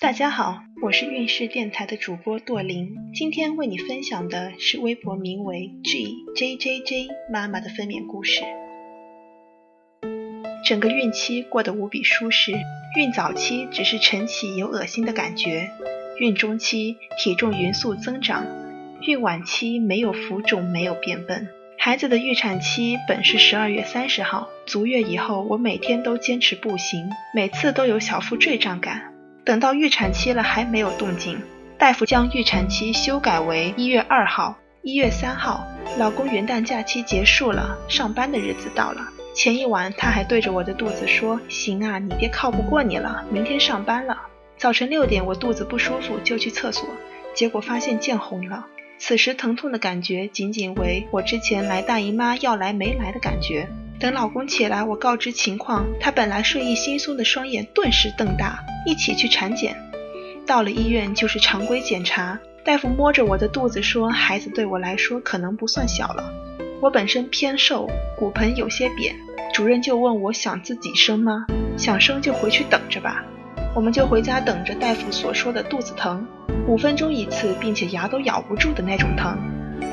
大家好，我是运势电台的主播朵琳，今天为你分享的是微博名为 G J J J 妈妈的分娩故事。整个孕期过得无比舒适，孕早期只是晨起有恶心的感觉，孕中期体重匀速增长，孕晚期没有浮肿，没有变笨。孩子的预产期本是十二月三十号，足月以后，我每天都坚持步行，每次都有小腹坠胀感。等到预产期了还没有动静，大夫将预产期修改为一月二号、一月三号。老公元旦假期结束了，上班的日子到了。前一晚他还对着我的肚子说：“行啊，你爹靠不过你了，明天上班了。”早晨六点我肚子不舒服就去厕所，结果发现见红了。此时疼痛的感觉仅仅为我之前来大姨妈要来没来的感觉。等老公起来，我告知情况，他本来睡意惺忪的双眼顿时瞪大。一起去产检，到了医院就是常规检查。大夫摸着我的肚子说：“孩子对我来说可能不算小了。”我本身偏瘦，骨盆有些扁。主任就问我想自己生吗？想生就回去等着吧。我们就回家等着大夫所说的肚子疼。五分钟一次，并且牙都咬不住的那种疼。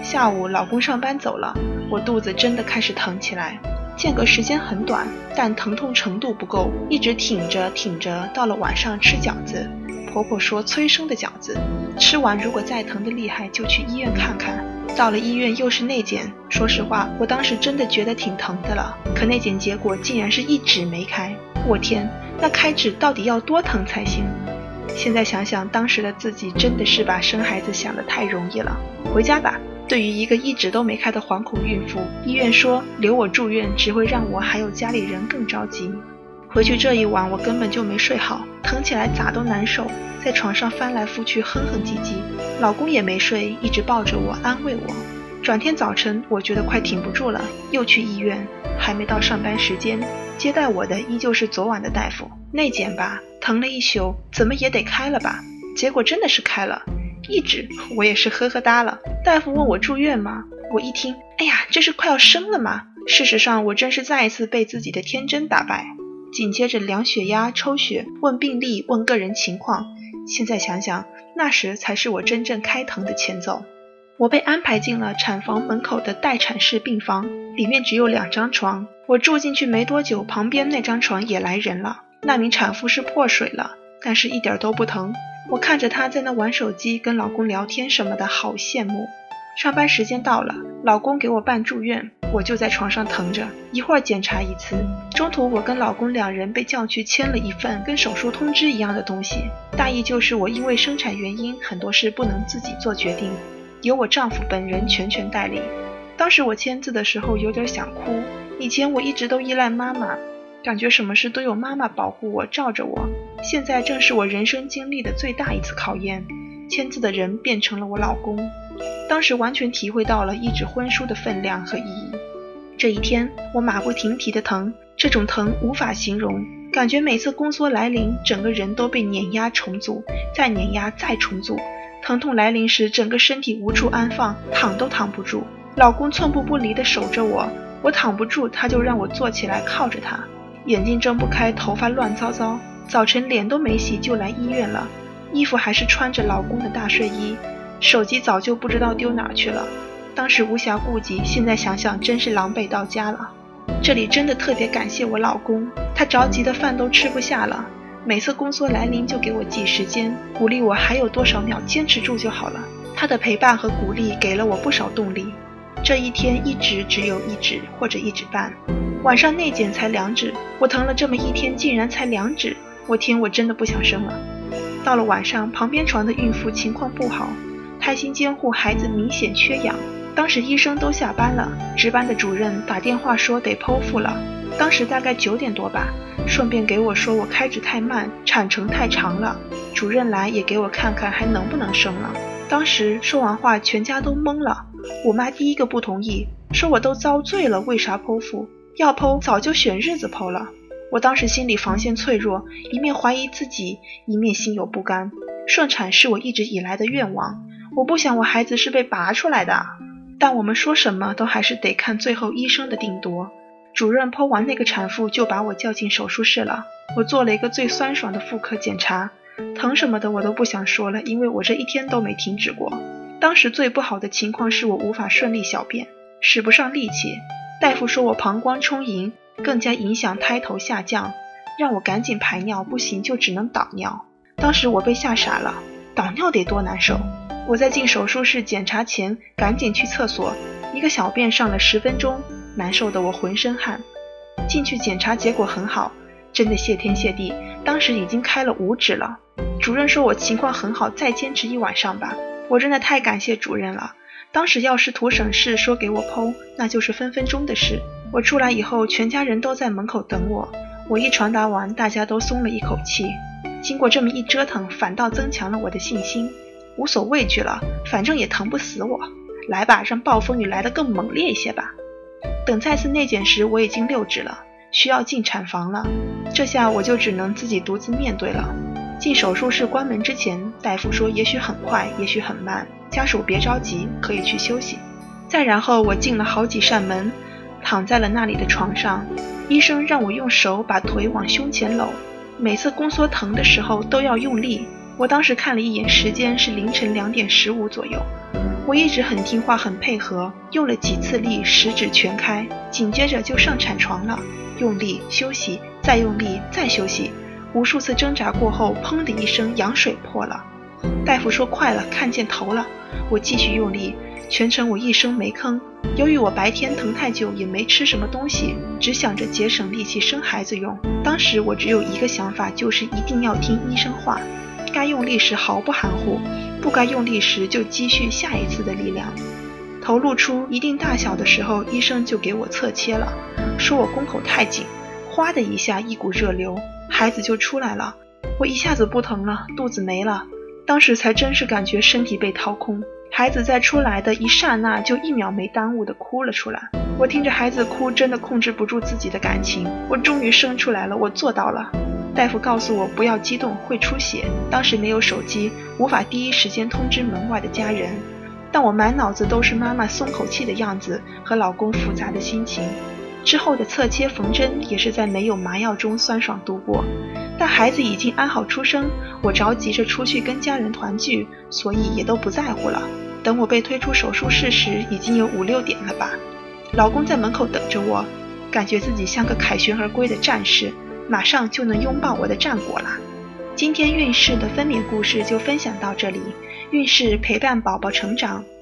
下午老公上班走了，我肚子真的开始疼起来，间隔时间很短，但疼痛程度不够，一直挺着挺着，到了晚上吃饺子。婆婆说催生的饺子，吃完如果再疼的厉害就去医院看看。到了医院又是内检，说实话我当时真的觉得挺疼的了，可内检结果竟然是一指没开，我天，那开指到底要多疼才行？现在想想，当时的自己真的是把生孩子想得太容易了。回家吧。对于一个一指都没开的惶恐孕妇，医院说留我住院只会让我还有家里人更着急。回去这一晚我根本就没睡好，疼起来咋都难受，在床上翻来覆去哼哼唧唧。老公也没睡，一直抱着我安慰我。转天早晨，我觉得快挺不住了，又去医院。还没到上班时间，接待我的依旧是昨晚的大夫。内检吧。疼了一宿，怎么也得开了吧？结果真的是开了，一指我也是呵呵哒了。大夫问我住院吗？我一听，哎呀，这是快要生了吗？事实上，我真是再一次被自己的天真打败。紧接着量血压、抽血、问病历、问个人情况。现在想想，那时才是我真正开疼的前奏。我被安排进了产房门口的待产室病房，里面只有两张床。我住进去没多久，旁边那张床也来人了。那名产妇是破水了，但是一点都不疼。我看着她在那玩手机、跟老公聊天什么的，好羡慕。上班时间到了，老公给我办住院，我就在床上疼着，一会儿检查一次。中途我跟老公两人被叫去签了一份跟手术通知一样的东西，大意就是我因为生产原因，很多事不能自己做决定，由我丈夫本人全权代理。当时我签字的时候有点想哭，以前我一直都依赖妈妈。感觉什么事都有妈妈保护我、罩着我。现在正是我人生经历的最大一次考验，签字的人变成了我老公。当时完全体会到了一纸婚书的分量和意义。这一天，我马不停蹄的疼，这种疼无法形容，感觉每次宫缩来临，整个人都被碾压重组，再碾压再重组。疼痛来临时，整个身体无处安放，躺都躺不住。老公寸步不离的守着我，我躺不住，他就让我坐起来靠着他。眼睛睁不开，头发乱糟糟。早晨脸都没洗就来医院了，衣服还是穿着老公的大睡衣，手机早就不知道丢哪去了。当时无暇顾及，现在想想真是狼狈到家了。这里真的特别感谢我老公，他着急的饭都吃不下了，每次宫缩来临就给我记时间，鼓励我还有多少秒坚持住就好了。他的陪伴和鼓励给了我不少动力。这一天一直只有一指或者一指半。晚上内检才两指，我疼了这么一天，竟然才两指，我天，我真的不想生了。到了晚上，旁边床的孕妇情况不好，胎心监护孩子明显缺氧。当时医生都下班了，值班的主任打电话说得剖腹了。当时大概九点多吧，顺便给我说我开指太慢，产程太长了。主任来也给我看看还能不能生了。当时说完话，全家都懵了。我妈第一个不同意，说我都遭罪了，为啥剖腹？要剖早就选日子剖了，我当时心里防线脆弱，一面怀疑自己，一面心有不甘。顺产是我一直以来的愿望，我不想我孩子是被拔出来的。但我们说什么都还是得看最后医生的定夺。主任剖完那个产妇就把我叫进手术室了，我做了一个最酸爽的妇科检查，疼什么的我都不想说了，因为我这一天都没停止过。当时最不好的情况是我无法顺利小便，使不上力气。大夫说我膀胱充盈，更加影响胎头下降，让我赶紧排尿，不行就只能导尿。当时我被吓傻了，导尿得多难受！我在进手术室检查前赶紧去厕所，一个小便上了十分钟，难受的我浑身汗。进去检查结果很好，真的谢天谢地，当时已经开了五指了。主任说我情况很好，再坚持一晚上吧。我真的太感谢主任了。当时要是图省事说给我剖，那就是分分钟的事。我出来以后，全家人都在门口等我。我一传达完，大家都松了一口气。经过这么一折腾，反倒增强了我的信心，无所畏惧了。反正也疼不死我，来吧，让暴风雨来得更猛烈一些吧。等再次内检时，我已经六指了，需要进产房了。这下我就只能自己独自面对了。进手术室关门之前，大夫说也许很快，也许很慢。家属别着急，可以去休息。再然后，我进了好几扇门，躺在了那里的床上。医生让我用手把腿往胸前搂，每次宫缩疼的时候都要用力。我当时看了一眼时间，是凌晨两点十五左右。我一直很听话，很配合，用了几次力，十指全开。紧接着就上产床了，用力休息，再用力再休息。无数次挣扎过后，砰的一声，羊水破了。大夫说快了，看见头了。我继续用力，全程我一声没吭。由于我白天疼太久，也没吃什么东西，只想着节省力气生孩子用。当时我只有一个想法，就是一定要听医生话，该用力时毫不含糊，不该用力时就积蓄下一次的力量。头露出一定大小的时候，医生就给我侧切了，说我宫口太紧，哗的一下，一股热流，孩子就出来了。我一下子不疼了，肚子没了。当时才真是感觉身体被掏空，孩子在出来的一刹那就一秒没耽误的哭了出来。我听着孩子哭，真的控制不住自己的感情。我终于生出来了，我做到了。大夫告诉我不要激动，会出血。当时没有手机，无法第一时间通知门外的家人，但我满脑子都是妈妈松口气的样子和老公复杂的心情。之后的侧切缝针也是在没有麻药中酸爽度过。但孩子已经安好出生，我着急着出去跟家人团聚，所以也都不在乎了。等我被推出手术室时，已经有五六点了吧。老公在门口等着我，感觉自己像个凯旋而归的战士，马上就能拥抱我的战果了。今天孕氏的分娩故事就分享到这里。孕氏陪伴宝宝成长，